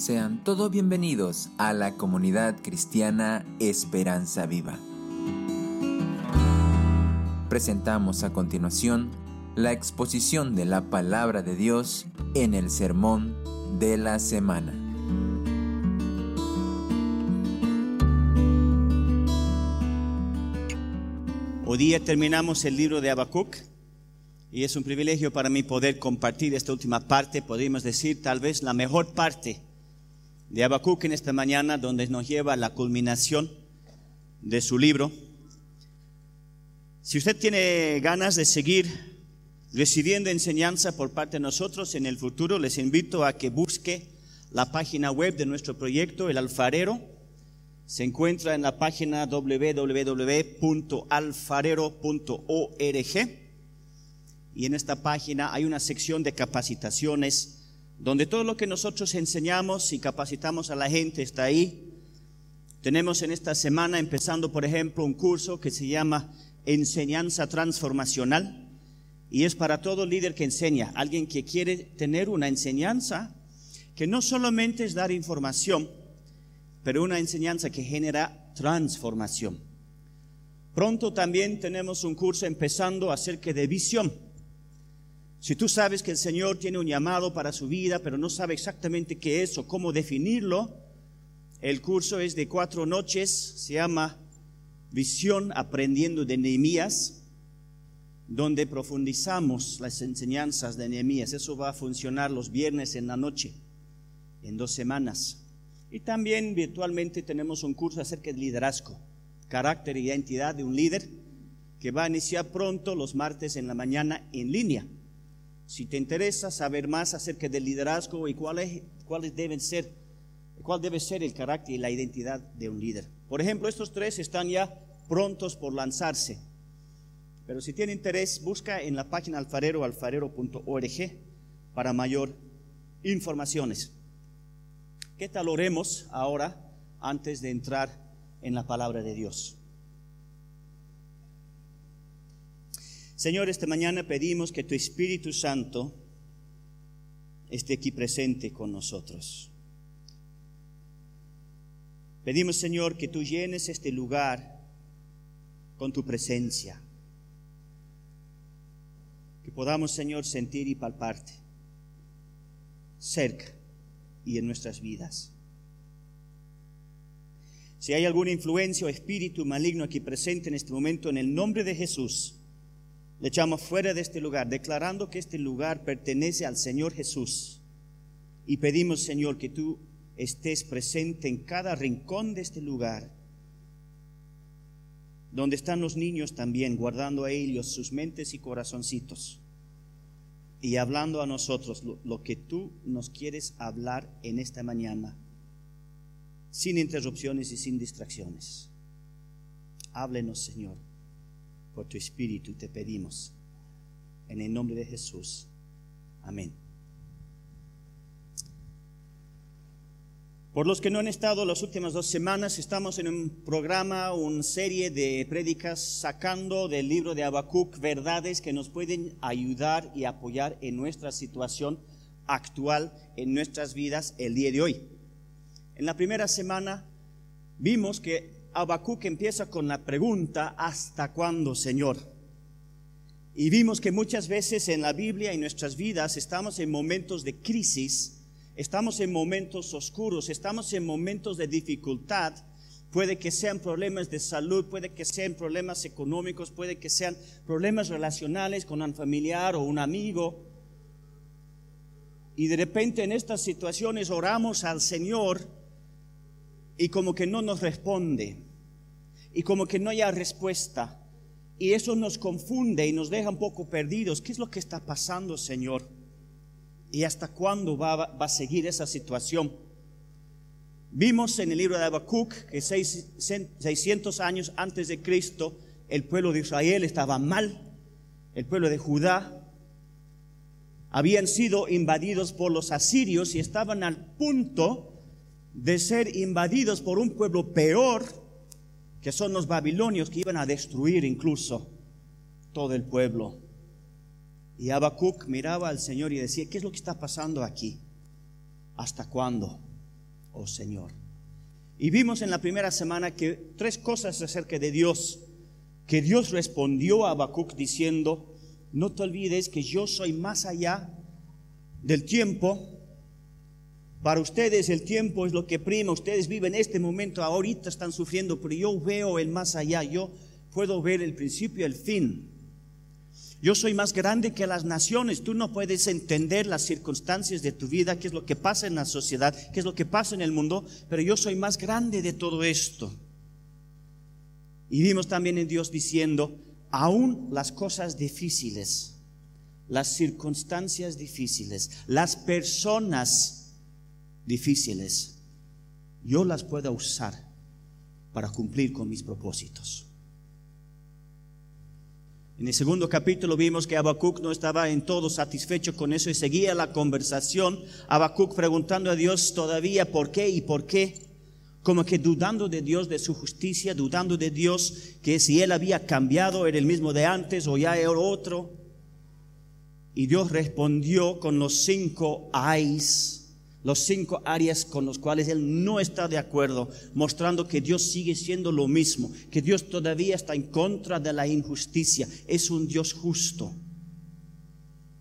Sean todos bienvenidos a la comunidad cristiana Esperanza Viva. Presentamos a continuación la exposición de la palabra de Dios en el sermón de la semana. Hoy día terminamos el libro de Habacuc y es un privilegio para mí poder compartir esta última parte, podríamos decir tal vez la mejor parte de Habacuc en esta mañana, donde nos lleva la culminación de su libro. Si usted tiene ganas de seguir recibiendo enseñanza por parte de nosotros en el futuro, les invito a que busque la página web de nuestro proyecto, El Alfarero. Se encuentra en la página www.alfarero.org y en esta página hay una sección de capacitaciones donde todo lo que nosotros enseñamos y capacitamos a la gente está ahí. Tenemos en esta semana empezando, por ejemplo, un curso que se llama Enseñanza Transformacional y es para todo líder que enseña, alguien que quiere tener una enseñanza que no solamente es dar información, pero una enseñanza que genera transformación. Pronto también tenemos un curso empezando acerca de visión si tú sabes que el Señor tiene un llamado para su vida, pero no sabe exactamente qué es o cómo definirlo, el curso es de cuatro noches, se llama Visión Aprendiendo de Nehemías, donde profundizamos las enseñanzas de Nehemías. Eso va a funcionar los viernes en la noche, en dos semanas. Y también virtualmente tenemos un curso acerca de liderazgo, carácter y identidad de un líder, que va a iniciar pronto los martes en la mañana en línea. Si te interesa saber más acerca del liderazgo y cuáles, deben ser, cuál debe ser el carácter y la identidad de un líder. Por ejemplo, estos tres están ya prontos por lanzarse. Pero si tiene interés, busca en la página alfarero, alfarero.org, para mayor informaciones. ¿Qué tal oremos ahora antes de entrar en la palabra de Dios? Señor, esta mañana pedimos que tu Espíritu Santo esté aquí presente con nosotros. Pedimos, Señor, que tú llenes este lugar con tu presencia. Que podamos, Señor, sentir y palparte cerca y en nuestras vidas. Si hay alguna influencia o espíritu maligno aquí presente en este momento, en el nombre de Jesús, le echamos fuera de este lugar, declarando que este lugar pertenece al Señor Jesús. Y pedimos, Señor, que tú estés presente en cada rincón de este lugar, donde están los niños también, guardando a ellos sus mentes y corazoncitos, y hablando a nosotros lo, lo que tú nos quieres hablar en esta mañana, sin interrupciones y sin distracciones. Háblenos, Señor por tu espíritu te pedimos. En el nombre de Jesús. Amén. Por los que no han estado las últimas dos semanas, estamos en un programa, una serie de prédicas sacando del libro de Habacuc verdades que nos pueden ayudar y apoyar en nuestra situación actual, en nuestras vidas el día de hoy. En la primera semana vimos que Habacuc empieza con la pregunta, ¿hasta cuándo, Señor? Y vimos que muchas veces en la Biblia y en nuestras vidas estamos en momentos de crisis, estamos en momentos oscuros, estamos en momentos de dificultad. Puede que sean problemas de salud, puede que sean problemas económicos, puede que sean problemas relacionales con un familiar o un amigo. Y de repente en estas situaciones oramos al Señor y como que no nos responde y como que no haya respuesta. Y eso nos confunde y nos deja un poco perdidos. ¿Qué es lo que está pasando, Señor? ¿Y hasta cuándo va, va a seguir esa situación? Vimos en el libro de Habacuc que 600 años antes de Cristo el pueblo de Israel estaba mal, el pueblo de Judá habían sido invadidos por los asirios y estaban al punto de ser invadidos por un pueblo peor, que son los babilonios, que iban a destruir incluso todo el pueblo. Y Habacuc miraba al Señor y decía, ¿qué es lo que está pasando aquí? ¿Hasta cuándo? oh Señor. Y vimos en la primera semana que tres cosas acerca de Dios, que Dios respondió a Habacuc diciendo, no te olvides que yo soy más allá del tiempo. Para ustedes el tiempo es lo que prima, ustedes viven este momento, ahorita están sufriendo, pero yo veo el más allá, yo puedo ver el principio y el fin. Yo soy más grande que las naciones. Tú no puedes entender las circunstancias de tu vida, qué es lo que pasa en la sociedad, qué es lo que pasa en el mundo, pero yo soy más grande de todo esto. Y vimos también en Dios diciendo, aún las cosas difíciles, las circunstancias difíciles, las personas difíciles, yo las puedo usar para cumplir con mis propósitos. En el segundo capítulo vimos que Habacuc no estaba en todo satisfecho con eso y seguía la conversación. Habacuc preguntando a Dios todavía por qué y por qué, como que dudando de Dios, de su justicia, dudando de Dios, que si él había cambiado era el mismo de antes o ya era otro. Y Dios respondió con los cinco ayes los cinco áreas con los cuales él no está de acuerdo, mostrando que Dios sigue siendo lo mismo, que Dios todavía está en contra de la injusticia, es un Dios justo.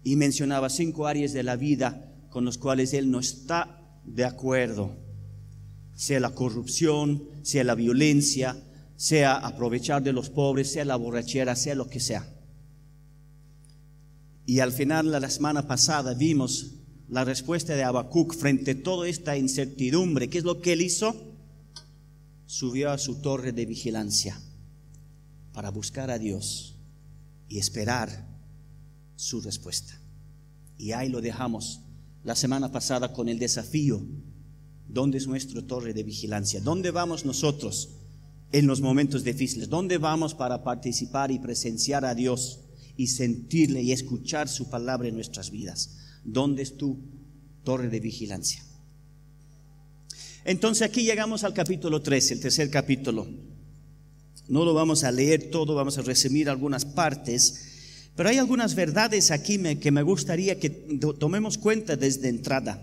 Y mencionaba cinco áreas de la vida con los cuales él no está de acuerdo, sea la corrupción, sea la violencia, sea aprovechar de los pobres, sea la borrachera, sea lo que sea. Y al final de la semana pasada vimos la respuesta de Habacuc frente a toda esta incertidumbre. ¿Qué es lo que él hizo? Subió a su torre de vigilancia para buscar a Dios y esperar su respuesta. Y ahí lo dejamos la semana pasada con el desafío. ¿Dónde es nuestra torre de vigilancia? ¿Dónde vamos nosotros en los momentos difíciles? ¿Dónde vamos para participar y presenciar a Dios y sentirle y escuchar su palabra en nuestras vidas? ¿Dónde es tu torre de vigilancia? Entonces aquí llegamos al capítulo 13, el tercer capítulo. No lo vamos a leer todo, vamos a resumir algunas partes, pero hay algunas verdades aquí que me gustaría que tomemos cuenta desde entrada.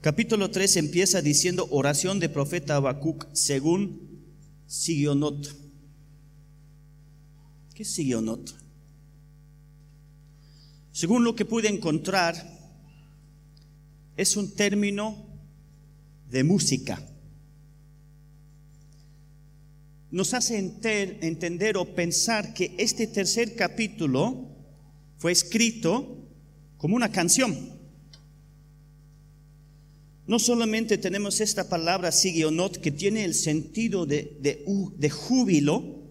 Capítulo 3 empieza diciendo oración de profeta Habacuc según Sigionot. ¿Qué es Sigionot? Según lo que pude encontrar, es un término de música. Nos hace entender o pensar que este tercer capítulo fue escrito como una canción. No solamente tenemos esta palabra sigionot que tiene el sentido de, de, de júbilo,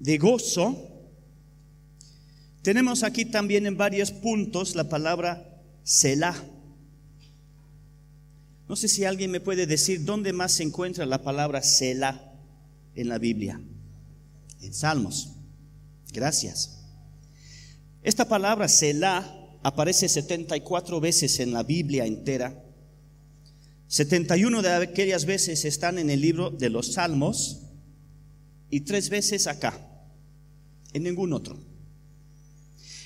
de gozo, tenemos aquí también en varios puntos la palabra Selah. No sé si alguien me puede decir dónde más se encuentra la palabra Selah en la Biblia. En Salmos. Gracias. Esta palabra Selah aparece 74 veces en la Biblia entera. 71 de aquellas veces están en el libro de los Salmos y tres veces acá, en ningún otro.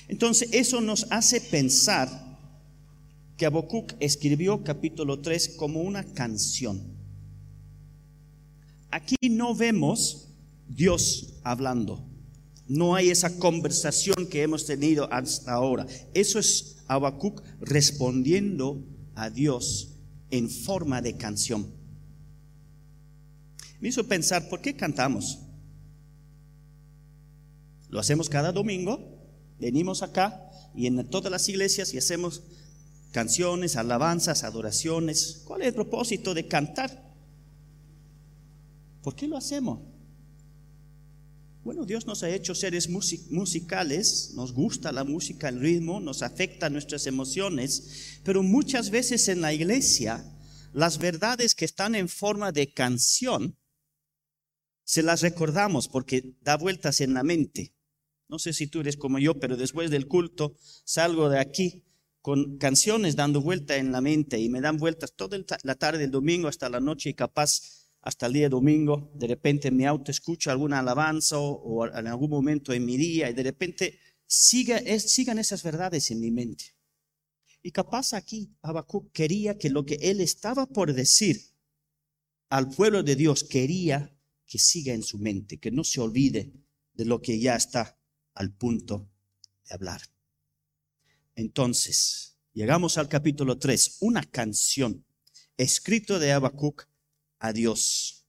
Entonces, eso nos hace pensar que Habacuc escribió capítulo 3 como una canción. Aquí no vemos Dios hablando. No hay esa conversación que hemos tenido hasta ahora. Eso es Habacuc respondiendo a Dios en forma de canción. Me hizo pensar, ¿por qué cantamos? Lo hacemos cada domingo, Venimos acá y en todas las iglesias y hacemos canciones, alabanzas, adoraciones. ¿Cuál es el propósito de cantar? ¿Por qué lo hacemos? Bueno, Dios nos ha hecho seres musicales, nos gusta la música, el ritmo, nos afecta nuestras emociones, pero muchas veces en la iglesia las verdades que están en forma de canción se las recordamos porque da vueltas en la mente. No sé si tú eres como yo, pero después del culto salgo de aquí con canciones dando vuelta en la mente y me dan vueltas toda la tarde del domingo hasta la noche y capaz hasta el día domingo. De repente en mi auto escucho alguna alabanza o, en algún momento en mi día y de repente siga, sigan esas verdades en mi mente. Y capaz aquí Habacuc quería que lo que él estaba por decir al pueblo de Dios quería que siga en su mente, que no se olvide de lo que ya está al punto de hablar. Entonces, llegamos al capítulo 3, una canción escrito de Habacuc a Dios.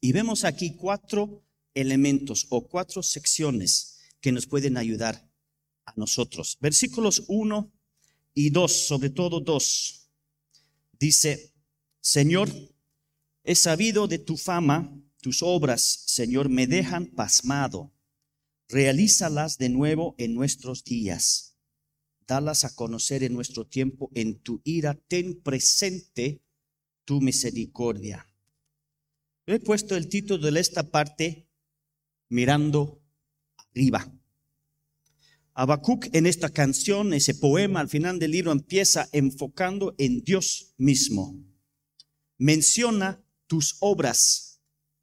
Y vemos aquí cuatro elementos o cuatro secciones que nos pueden ayudar a nosotros. Versículos 1 y 2, sobre todo 2, dice, Señor, he sabido de tu fama, tus obras, Señor, me dejan pasmado. Realízalas de nuevo en nuestros días. Dalas a conocer en nuestro tiempo. En tu ira, ten presente tu misericordia. he puesto el título de esta parte mirando arriba. Habacuc en esta canción, ese poema al final del libro empieza enfocando en Dios mismo. Menciona tus obras,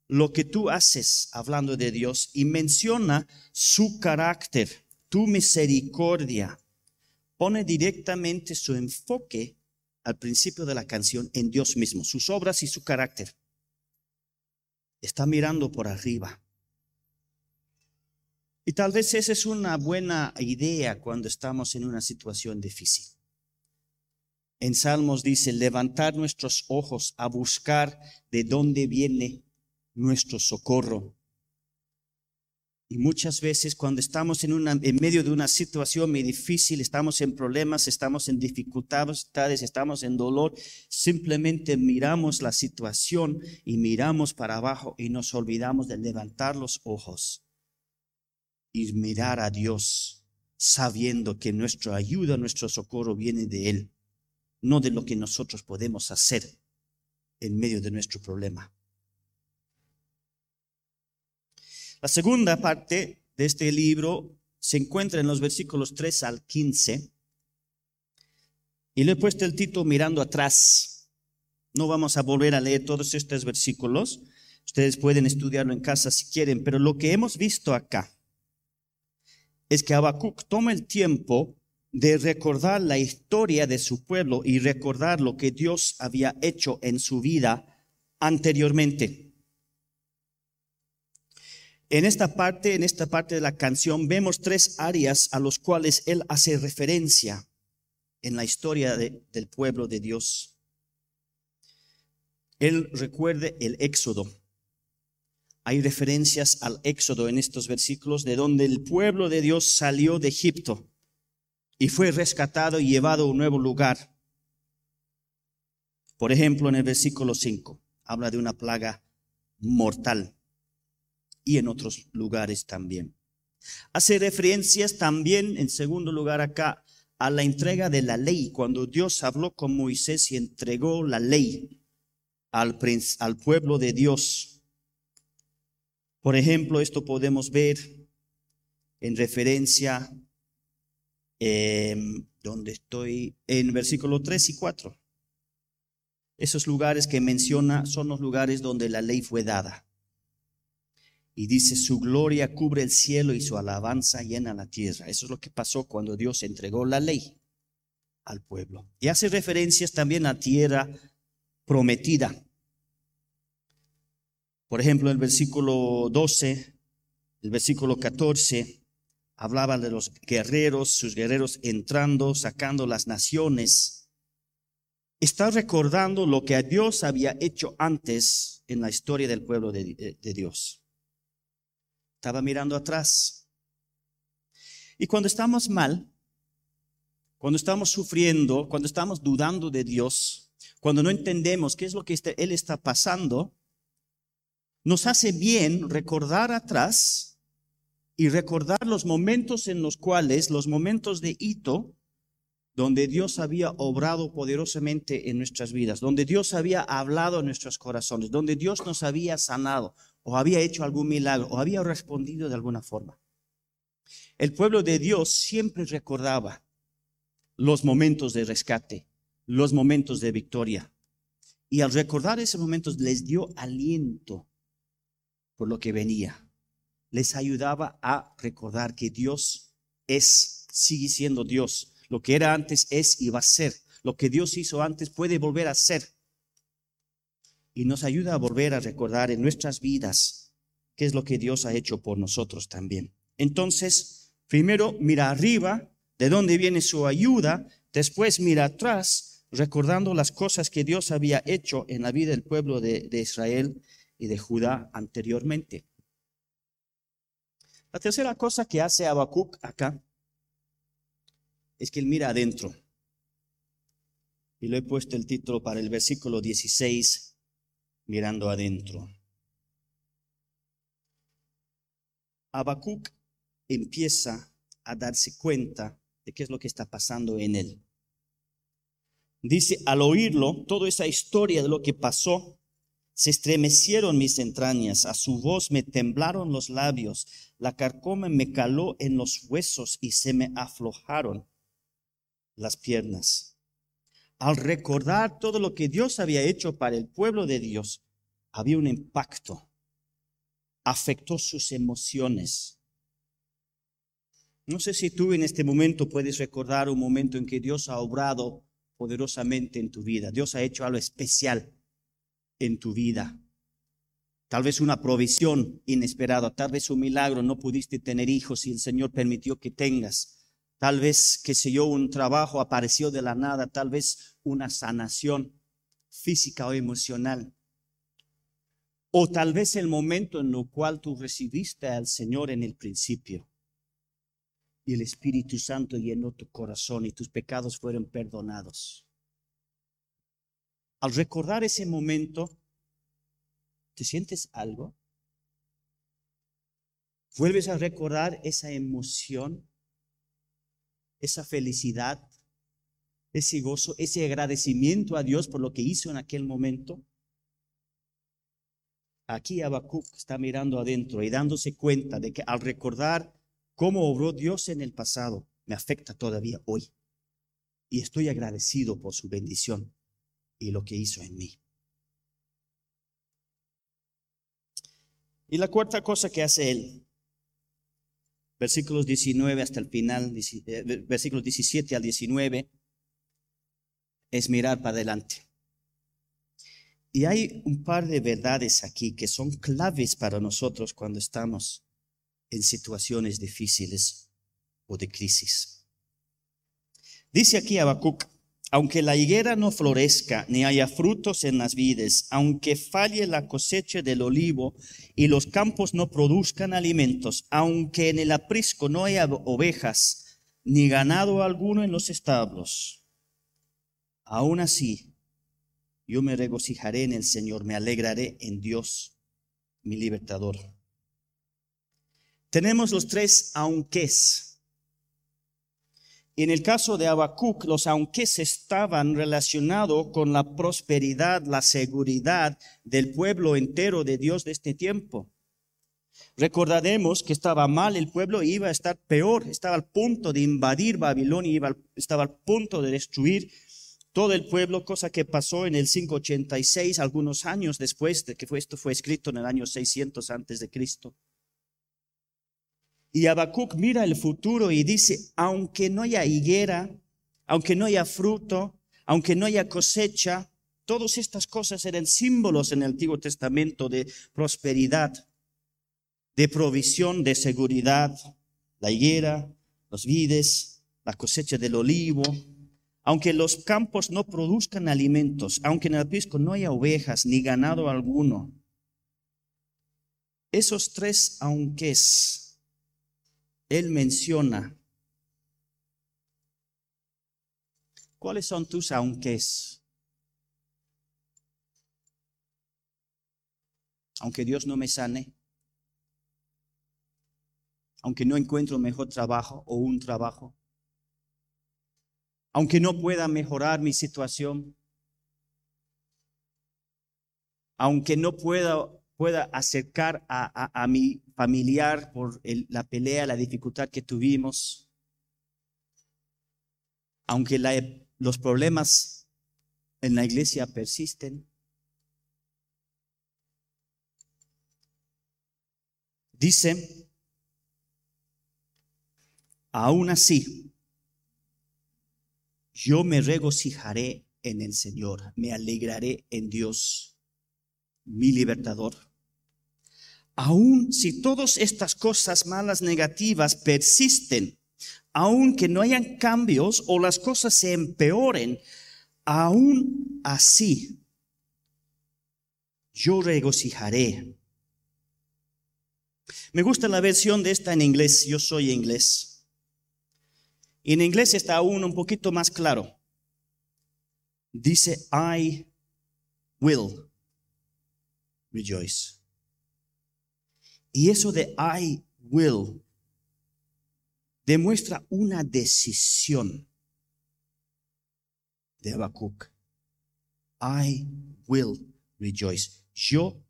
lo que tú haces hablando de Dios y menciona su carácter, tu misericordia. Pone directamente su enfoque al principio de la canción en Dios mismo, sus obras y su carácter. Está mirando por arriba. Y tal vez esa es una buena idea cuando estamos en una situación difícil. En Salmos dice, levantar nuestros ojos a buscar de dónde viene nuestro socorro. Y muchas veces cuando estamos en, una, en medio de una situación muy difícil, estamos en problemas, estamos en dificultades, estamos en dolor, simplemente miramos la situación y miramos para abajo y nos olvidamos de levantar los ojos y mirar a Dios sabiendo que nuestra ayuda, nuestro socorro viene de Él, no de lo que nosotros podemos hacer en medio de nuestro problema. La segunda parte de este libro se encuentra en los versículos 3 al 15 y le he puesto el título mirando atrás. No vamos a volver a leer todos estos versículos. Ustedes pueden estudiarlo en casa si quieren, pero lo que hemos visto acá es que Habacuc toma el tiempo de recordar la historia de su pueblo y recordar lo que Dios había hecho en su vida anteriormente. En esta parte, en esta parte de la canción, vemos tres áreas a los cuales él hace referencia en la historia del pueblo de Dios. Él recuerde el éxodo, hay referencias al Éxodo en estos versículos, de donde el pueblo de Dios salió de Egipto y fue rescatado y llevado a un nuevo lugar. Por ejemplo, en el versículo 5 habla de una plaga mortal y en otros lugares también. Hace referencias también, en segundo lugar acá, a la entrega de la ley, cuando Dios habló con Moisés y entregó la ley al, pueblo de Dios. Por ejemplo, esto podemos ver en referencia, em, donde estoy, en versículo 3 y 4. Esos lugares que menciona son los lugares donde la ley fue dada. Y dice, su gloria cubre el cielo y su alabanza llena la tierra. Eso es lo que pasó cuando Dios entregó la ley al pueblo. Y hace referencias también a tierra prometida. Por ejemplo, el versículo 12, el versículo 14, hablaba de los guerreros, sus guerreros entrando, sacando las naciones. Está recordando lo que Dios había hecho antes en la historia del pueblo de, de Dios. Estaba mirando atrás. Y cuando estamos mal, cuando estamos sufriendo, cuando estamos dudando de Dios, cuando no entendemos qué es lo que este, Él está pasando, nos hace bien recordar atrás y recordar los momentos en los cuales, los momentos de hito, donde Dios había obrado poderosamente en nuestras vidas, donde Dios había hablado en nuestros corazones, donde Dios nos había sanado o había hecho algún milagro o había respondido de alguna forma. El pueblo de Dios siempre recordaba los momentos de rescate, los momentos de victoria. Y al recordar esos momentos les dio aliento por lo que venía. Les ayudaba a recordar que Dios es, sigue siendo Dios. Lo que era antes es y va a ser. Lo que Dios hizo antes puede volver a ser. Y nos ayuda a volver a recordar en nuestras vidas qué es lo que Dios ha hecho por nosotros también. Entonces, primero mira arriba, de dónde viene su ayuda, después mira atrás, recordando las cosas que Dios había hecho en la vida del pueblo de, Israel y de Judá anteriormente. La tercera cosa que hace Habacuc acá es que él mira adentro. Y le he puesto el título para el versículo 16, mirando adentro. Habacuc empieza a darse cuenta de qué es lo que está pasando en él. Dice, al oírlo, toda esa historia de lo que pasó, se estremecieron mis entrañas, a su voz me temblaron los labios, la carcoma me caló en los huesos y se me aflojaron las piernas. Al recordar todo lo que Dios había hecho para el pueblo de Dios, había un impacto, afectó sus emociones. No sé si tú en este momento puedes recordar un momento en que Dios ha obrado poderosamente en tu vida. Dios ha hecho algo especial en tu vida. Tal vez una provisión inesperada, tal vez un milagro, no pudiste tener hijos y el Señor permitió que tengas. Tal vez, que sé yo, un trabajo apareció de la nada, tal vez una sanación física o emocional. O tal vez el momento en el cual tú recibiste al Señor en el principio y el Espíritu Santo llenó tu corazón y tus pecados fueron perdonados. Al recordar ese momento, ¿te sientes algo? ¿Vuelves a recordar esa emoción, esa felicidad, ese gozo, ese agradecimiento a Dios por lo que hizo en aquel momento? Aquí Habacuc está mirando adentro y dándose cuenta de que al recordar cómo obró Dios en el pasado, me afecta todavía hoy. Y estoy agradecido por su bendición y lo que hizo en mí. Y la cuarta cosa que hace él, versículos 19 hasta el final, eh, versículos 17 al 19, es mirar para adelante. Y hay un par de verdades aquí que son claves para nosotros cuando estamos en situaciones difíciles o de crisis. Dice aquí Habacuc, aunque la higuera no florezca, ni haya frutos en las vides, aunque falle la cosecha del olivo y los campos no produzcan alimentos, aunque en el aprisco no haya ovejas, ni ganado alguno en los establos, aún así yo me regocijaré en el Señor, me alegraré en Dios, mi libertador. Tenemos los tres aunques en el caso de Habacuc, los aunques estaban relacionados con la prosperidad, la seguridad del pueblo entero de Dios de este tiempo. Recordaremos que estaba mal el pueblo, iba a estar peor, estaba al punto de invadir Babilonia, estaba al punto de destruir todo el pueblo, cosa que pasó en el 586, algunos años después de que esto fue escrito en el año 600 antes de Cristo. Y Habacuc mira el futuro y dice, aunque no haya higuera, aunque no haya fruto, aunque no haya cosecha, todas estas cosas eran símbolos en el Antiguo Testamento de prosperidad, de provisión, de seguridad, la higuera, los vides, la cosecha del olivo, aunque los campos no produzcan alimentos, aunque en el pisco no haya ovejas ni ganado alguno. Esos tres aunques él menciona cuáles son tus aunques. Aunque Dios no me sane, aunque no encuentro mejor trabajo o un trabajo, aunque no pueda mejorar mi situación, aunque no pueda pueda acercar a, mi familiar por la pelea, la dificultad que tuvimos. Aunque los problemas en la iglesia persisten. Dice, aún así, yo me regocijaré en el Señor, me alegraré en Dios, mi libertador. Aun si todas estas cosas malas negativas persisten, aun que no hayan cambios o las cosas se empeoren, aún así yo regocijaré. Me gusta la versión de esta en inglés, yo soy inglés. Y en inglés está aún un poquito más claro. Dice, I will rejoice. Y eso de I will demuestra una decisión de Habacuc. I will rejoice. Yo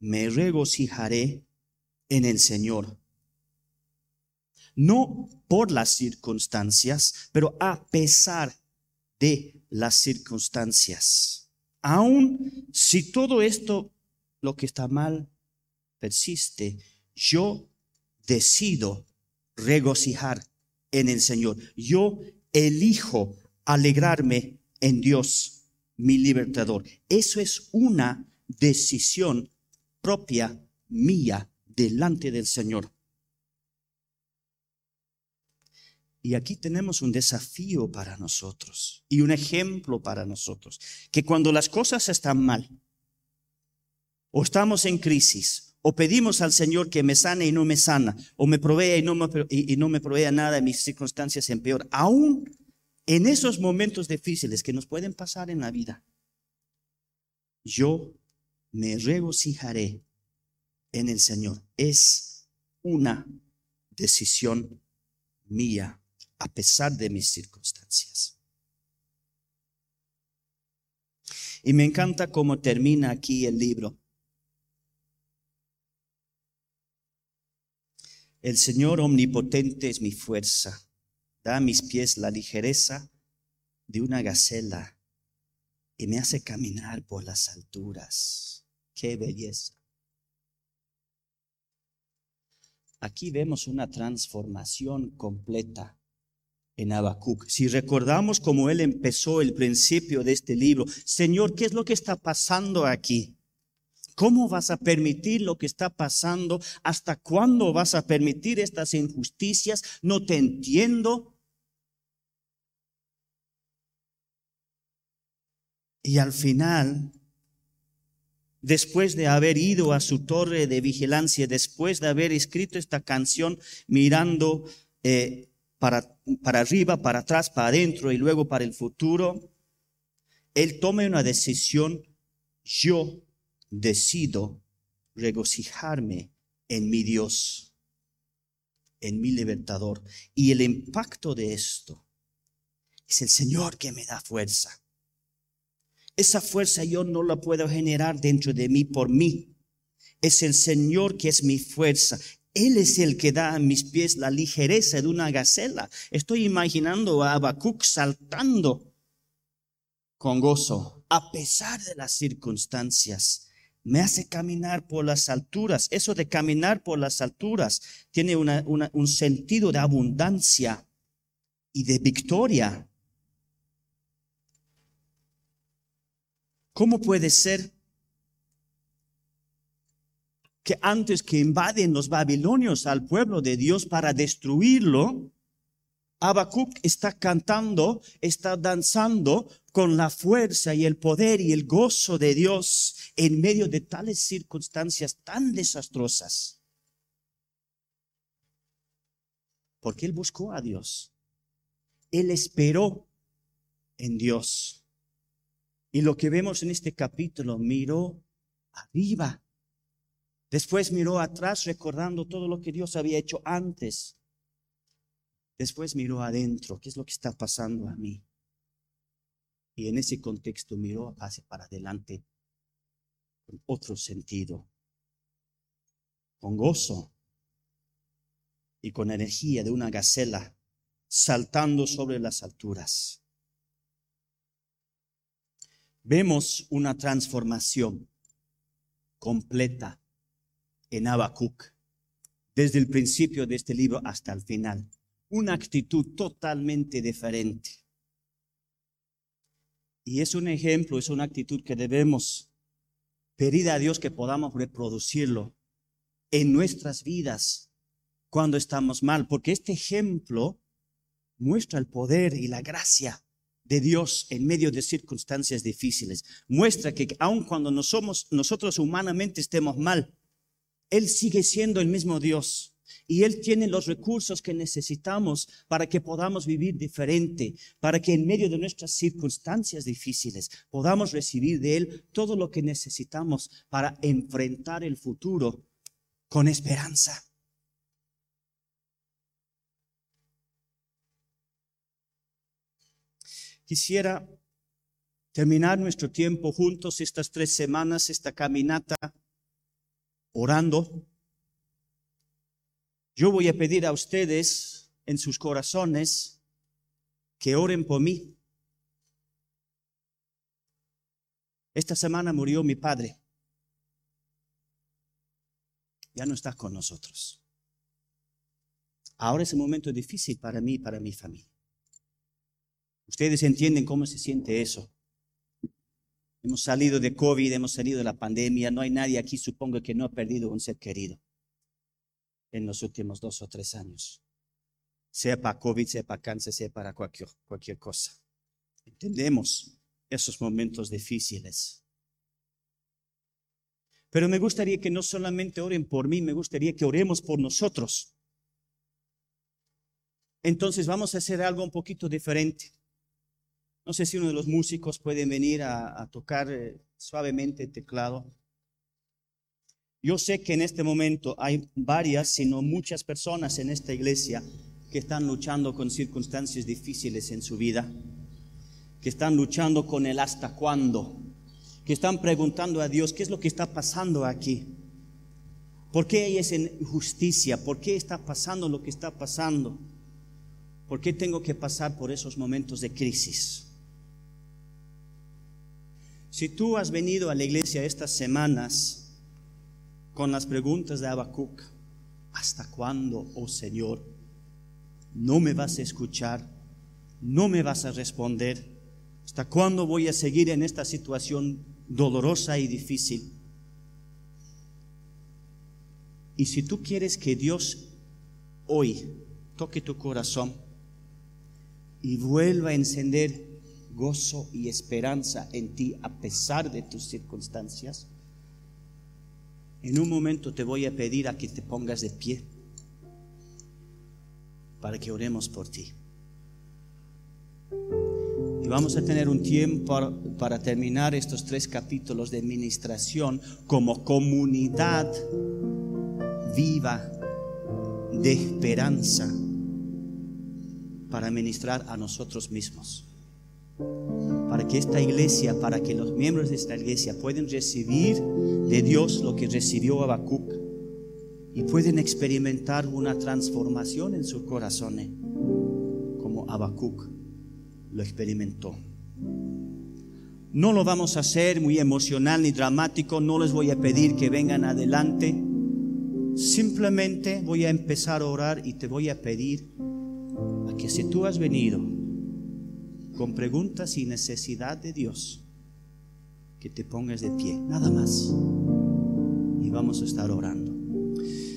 me regocijaré en el Señor. No por las circunstancias, pero a pesar de las circunstancias. Aun si todo esto, lo que está mal, persiste, yo decido regocijar en el Señor. Yo elijo alegrarme en Dios, mi libertador. Eso es una decisión propia mía delante del Señor. Y aquí tenemos un desafío para nosotros y un ejemplo para nosotros, que cuando las cosas están mal, o estamos en crisis, o pedimos al Señor que me sane y no me sana, o me provea y no me, y provea nada en mis circunstancias en peor, aún en esos momentos difíciles que nos pueden pasar en la vida, yo me regocijaré en el Señor. Es una decisión mía a pesar de mis circunstancias. Y me encanta cómo termina aquí el libro. El Señor omnipotente es mi fuerza, da a mis pies la ligereza de una gacela y me hace caminar por las alturas. Qué belleza. Aquí vemos una transformación completa en Habacuc. Si recordamos cómo él empezó el principio de este libro, Señor, ¿qué es lo que está pasando aquí? ¿Cómo vas a permitir lo que está pasando? ¿Hasta cuándo vas a permitir estas injusticias? No te entiendo. Y al final, después de haber ido a su torre de vigilancia, después de haber escrito esta canción mirando eh, para, para arriba, para atrás, para adentro y luego para el futuro, Él tome una decisión, yo decido regocijarme en mi Dios, en mi libertador. Y el impacto de esto es el Señor que me da fuerza. Esa fuerza yo no la puedo generar dentro de mí por mí. Es el Señor que es mi fuerza. Él es el que da a mis pies la ligereza de una gacela. Estoy imaginando a Habacuc saltando con gozo, a pesar de las circunstancias. Me hace caminar por las alturas. Eso de caminar por las alturas tiene un sentido de abundancia y de victoria. ¿Cómo puede ser que antes que invaden los babilonios al pueblo de Dios para destruirlo, Habacuc está cantando, está danzando con la fuerza y el poder y el gozo de Dios en medio de tales circunstancias tan desastrosas. Porque él buscó a Dios. Él esperó en Dios. Y lo que vemos en este capítulo, miró arriba Después miró atrás recordando todo lo que Dios había hecho antes. Después miró adentro, ¿qué es lo que está pasando a mí? Y en ese contexto miró hacia para adelante otro sentido, con gozo y con energía de una gacela saltando sobre las alturas. Vemos una transformación completa en Habacuc, desde el principio de este libro hasta el final. Una actitud totalmente diferente. Y es un ejemplo, es una actitud que debemos pedir a Dios que podamos reproducirlo en nuestras vidas cuando estamos mal, porque este ejemplo muestra el poder y la gracia de Dios en medio de circunstancias difíciles. Muestra que aun cuando somos, nosotros humanamente estemos mal, Él sigue siendo el mismo Dios. Y Él tiene los recursos que necesitamos para que podamos vivir diferente, para que en medio de nuestras circunstancias difíciles podamos recibir de Él todo lo que necesitamos para enfrentar el futuro con esperanza. Quisiera terminar nuestro tiempo juntos estas tres semanas, esta caminata, orando. Yo voy a pedir a ustedes en sus corazones que oren por mí. Esta semana murió mi padre. Ya no está con nosotros. Ahora es un momento difícil para mí y para mi familia. Ustedes entienden cómo se siente eso. Hemos salido de COVID, hemos salido de la pandemia. No hay nadie aquí, supongo, que no ha perdido un ser querido en los últimos dos o tres años. Sea para COVID, sea para cáncer, sea para cualquier, cualquier cosa. Entendemos esos momentos difíciles. Pero me gustaría que no solamente oren por mí, me gustaría que oremos por nosotros. Entonces vamos a hacer algo un poquito diferente. No sé si uno de los músicos puede venir a, tocar eh, suavemente el teclado. Yo sé que en este momento hay varias, sino muchas personas en esta iglesia que están luchando con circunstancias difíciles en su vida, que están luchando con el hasta cuándo, que están preguntando a Dios qué es lo que está pasando aquí. ¿Por qué hay esa injusticia? ¿Por qué está pasando lo que está pasando? ¿Por qué tengo que pasar por esos momentos de crisis? Si tú has venido a la iglesia estas semanas con las preguntas de Habacuc, ¿hasta cuándo, oh Señor? No me vas a escuchar, no me vas a responder. ¿Hasta cuándo voy a seguir en esta situación dolorosa y difícil? Y si tú quieres que Dios hoy toque tu corazón y vuelva a encender gozo y esperanza en ti a pesar de tus circunstancias, en un momento te voy a pedir a que te pongas de pie para que oremos por ti. Y vamos a tener un tiempo para terminar estos tres capítulos de administración como comunidad viva de esperanza para ministrar a nosotros mismos para que esta iglesia, para que los miembros de esta iglesia puedan recibir de Dios lo que recibió Habacuc y pueden experimentar una transformación en su corazón, ¿eh? como Habacuc lo experimentó. No lo vamos a hacer muy emocional ni dramático, no les voy a pedir que vengan adelante. Simplemente voy a empezar a orar y te voy a pedir a que si tú has venido con preguntas y necesidad de Dios, que te pongas de pie, nada más. Y vamos a estar orando.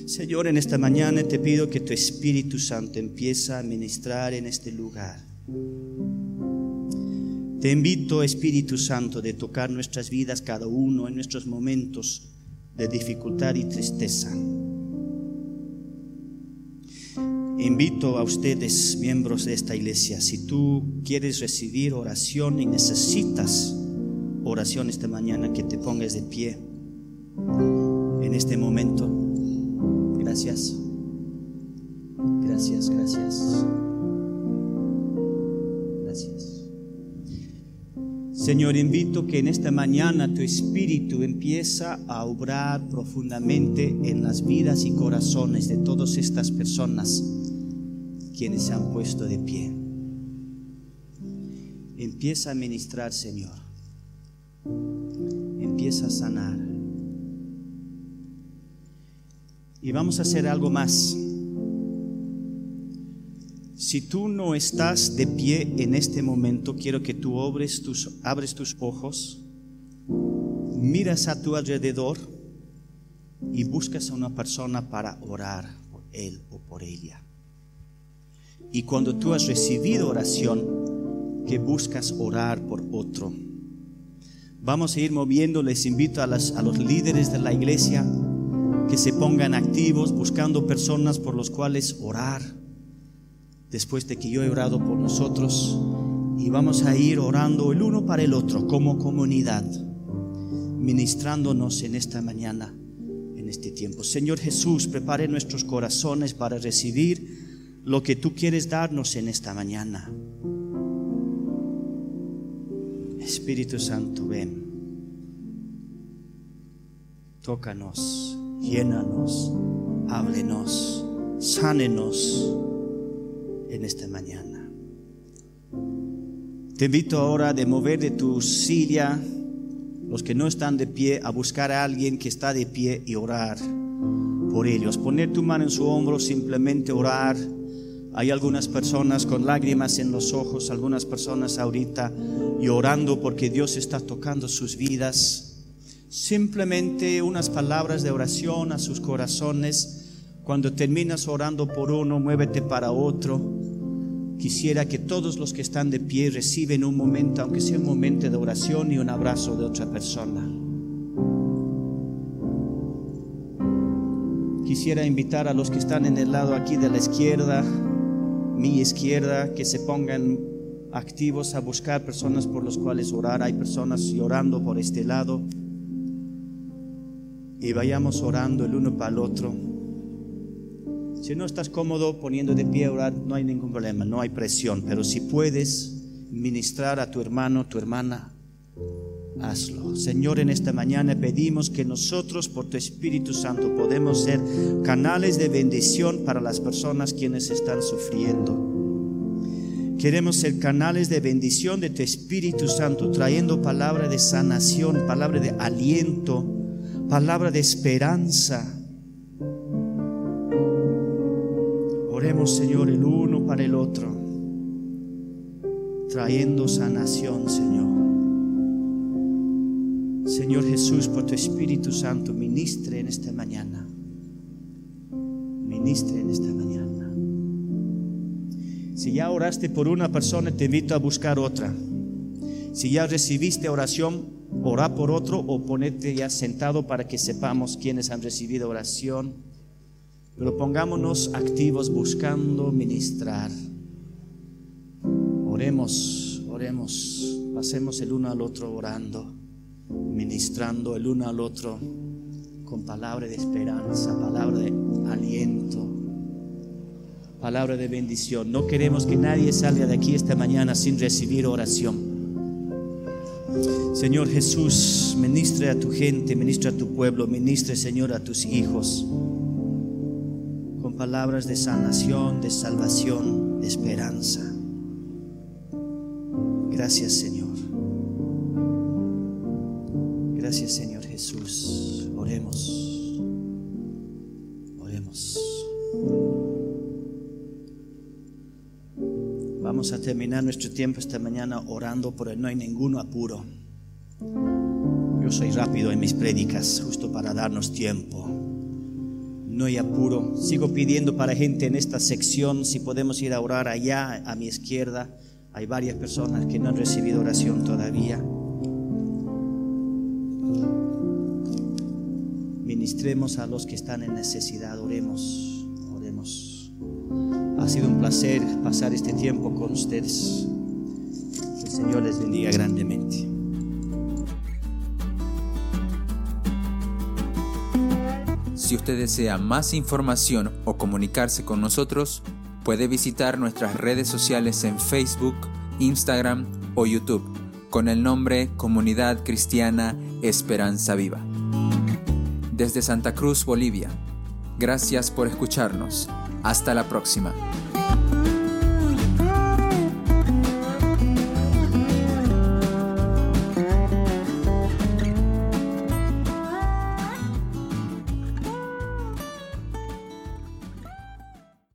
Señor, en esta mañana te pido que tu Espíritu Santo empiece a ministrar en este lugar. Te invito, Espíritu Santo, de tocar nuestras vidas cada uno en nuestros momentos de dificultad y tristeza. Invito a ustedes, miembros de esta iglesia, si tú quieres recibir oración y necesitas oración esta mañana, que te pongas de pie en este momento. Gracias. Gracias, gracias. Gracias. Señor, invito que en esta mañana tu espíritu empieza a obrar profundamente en las vidas y corazones de todas estas personas quienes se han puesto de pie. Empieza a ministrar, Señor. Empieza a sanar. Y vamos a hacer algo más. Si tú no estás de pie en este momento, quiero que tú abres tus, abres tus ojos, miras a tu alrededor y buscas a una persona para orar por él o por ella. Y cuando tú has recibido oración, que buscas orar por otro. Vamos a ir moviendo, les invito a, a los líderes de la iglesia que se pongan activos buscando personas por los cuales orar después de que yo he orado por nosotros y vamos a ir orando el uno para el otro como comunidad, ministrándonos en esta mañana, en este tiempo. Señor Jesús, prepare nuestros corazones para recibir lo que tú quieres darnos en esta mañana. Espíritu Santo, ven. Tócanos, llénanos, háblenos, sánenos en esta mañana. Te invito ahora de mover de tu silla los que no están de pie a buscar a alguien que está de pie y orar por ellos. Poner tu mano en su hombro, simplemente orar. Hay algunas personas con lágrimas en los ojos, algunas personas ahorita llorando porque Dios está tocando sus vidas. Simplemente unas palabras de oración a sus corazones. Cuando terminas orando por uno, muévete para otro Quisiera que todos los que están de pie reciben un momento, aunque sea un momento de oración y un abrazo de otra persona. Quisiera invitar a los que están en el lado aquí de la izquierda, mi izquierda, que se pongan activos a buscar personas por las cuales orar. Hay personas llorando por este lado. Y vayamos orando el uno para el otro. Si no estás cómodo poniendo de pie a orar, no hay ningún problema, no hay presión. Pero si puedes ministrar a tu hermano, tu hermana, hazlo. Señor, en esta mañana pedimos que nosotros, por tu Espíritu Santo, podemos ser canales de bendición para las personas quienes están sufriendo. Queremos ser canales de bendición de tu Espíritu Santo, trayendo palabra de sanación, palabra de aliento, palabra de esperanza Oremos, Señor, el uno para el otro, trayendo sanación, Señor. Señor Jesús, por tu Espíritu Santo, ministre en esta mañana. Ministre en esta mañana. Si ya oraste por una persona, te invito a buscar otra. Si ya recibiste oración, ora por otro o ponete ya sentado para que sepamos quiénes han recibido oración. Pero pongámonos activos buscando ministrar. Oremos, oremos, pasemos el uno al otro orando, ministrando el uno al otro con palabra de esperanza, palabra de aliento, palabra de bendición. No queremos que nadie salga de aquí esta mañana sin recibir oración. Señor Jesús, ministre a tu gente, ministre a tu pueblo, ministre, Señor, a tus hijos palabras de sanación, de salvación, de esperanza. Gracias Señor. Gracias Señor Jesús. Oremos. Oremos. Vamos a terminar nuestro tiempo esta mañana orando por él. No hay ningún apuro. Yo soy rápido en mis prédicas, justo para darnos tiempo no hay apuro. Sigo pidiendo para gente en esta sección si podemos ir a orar allá a mi izquierda. Hay varias personas que no han recibido oración todavía. Ministremos a los que están en necesidad. Oremos, oremos. Ha sido un placer pasar este tiempo con ustedes. El Señor les bendiga grandemente. Si usted desea más información o comunicarse con nosotros, puede visitar nuestras redes sociales en Facebook, Instagram o YouTube con el nombre Comunidad Cristiana Esperanza Viva. Desde Santa Cruz, Bolivia. Gracias por escucharnos. Hasta la próxima.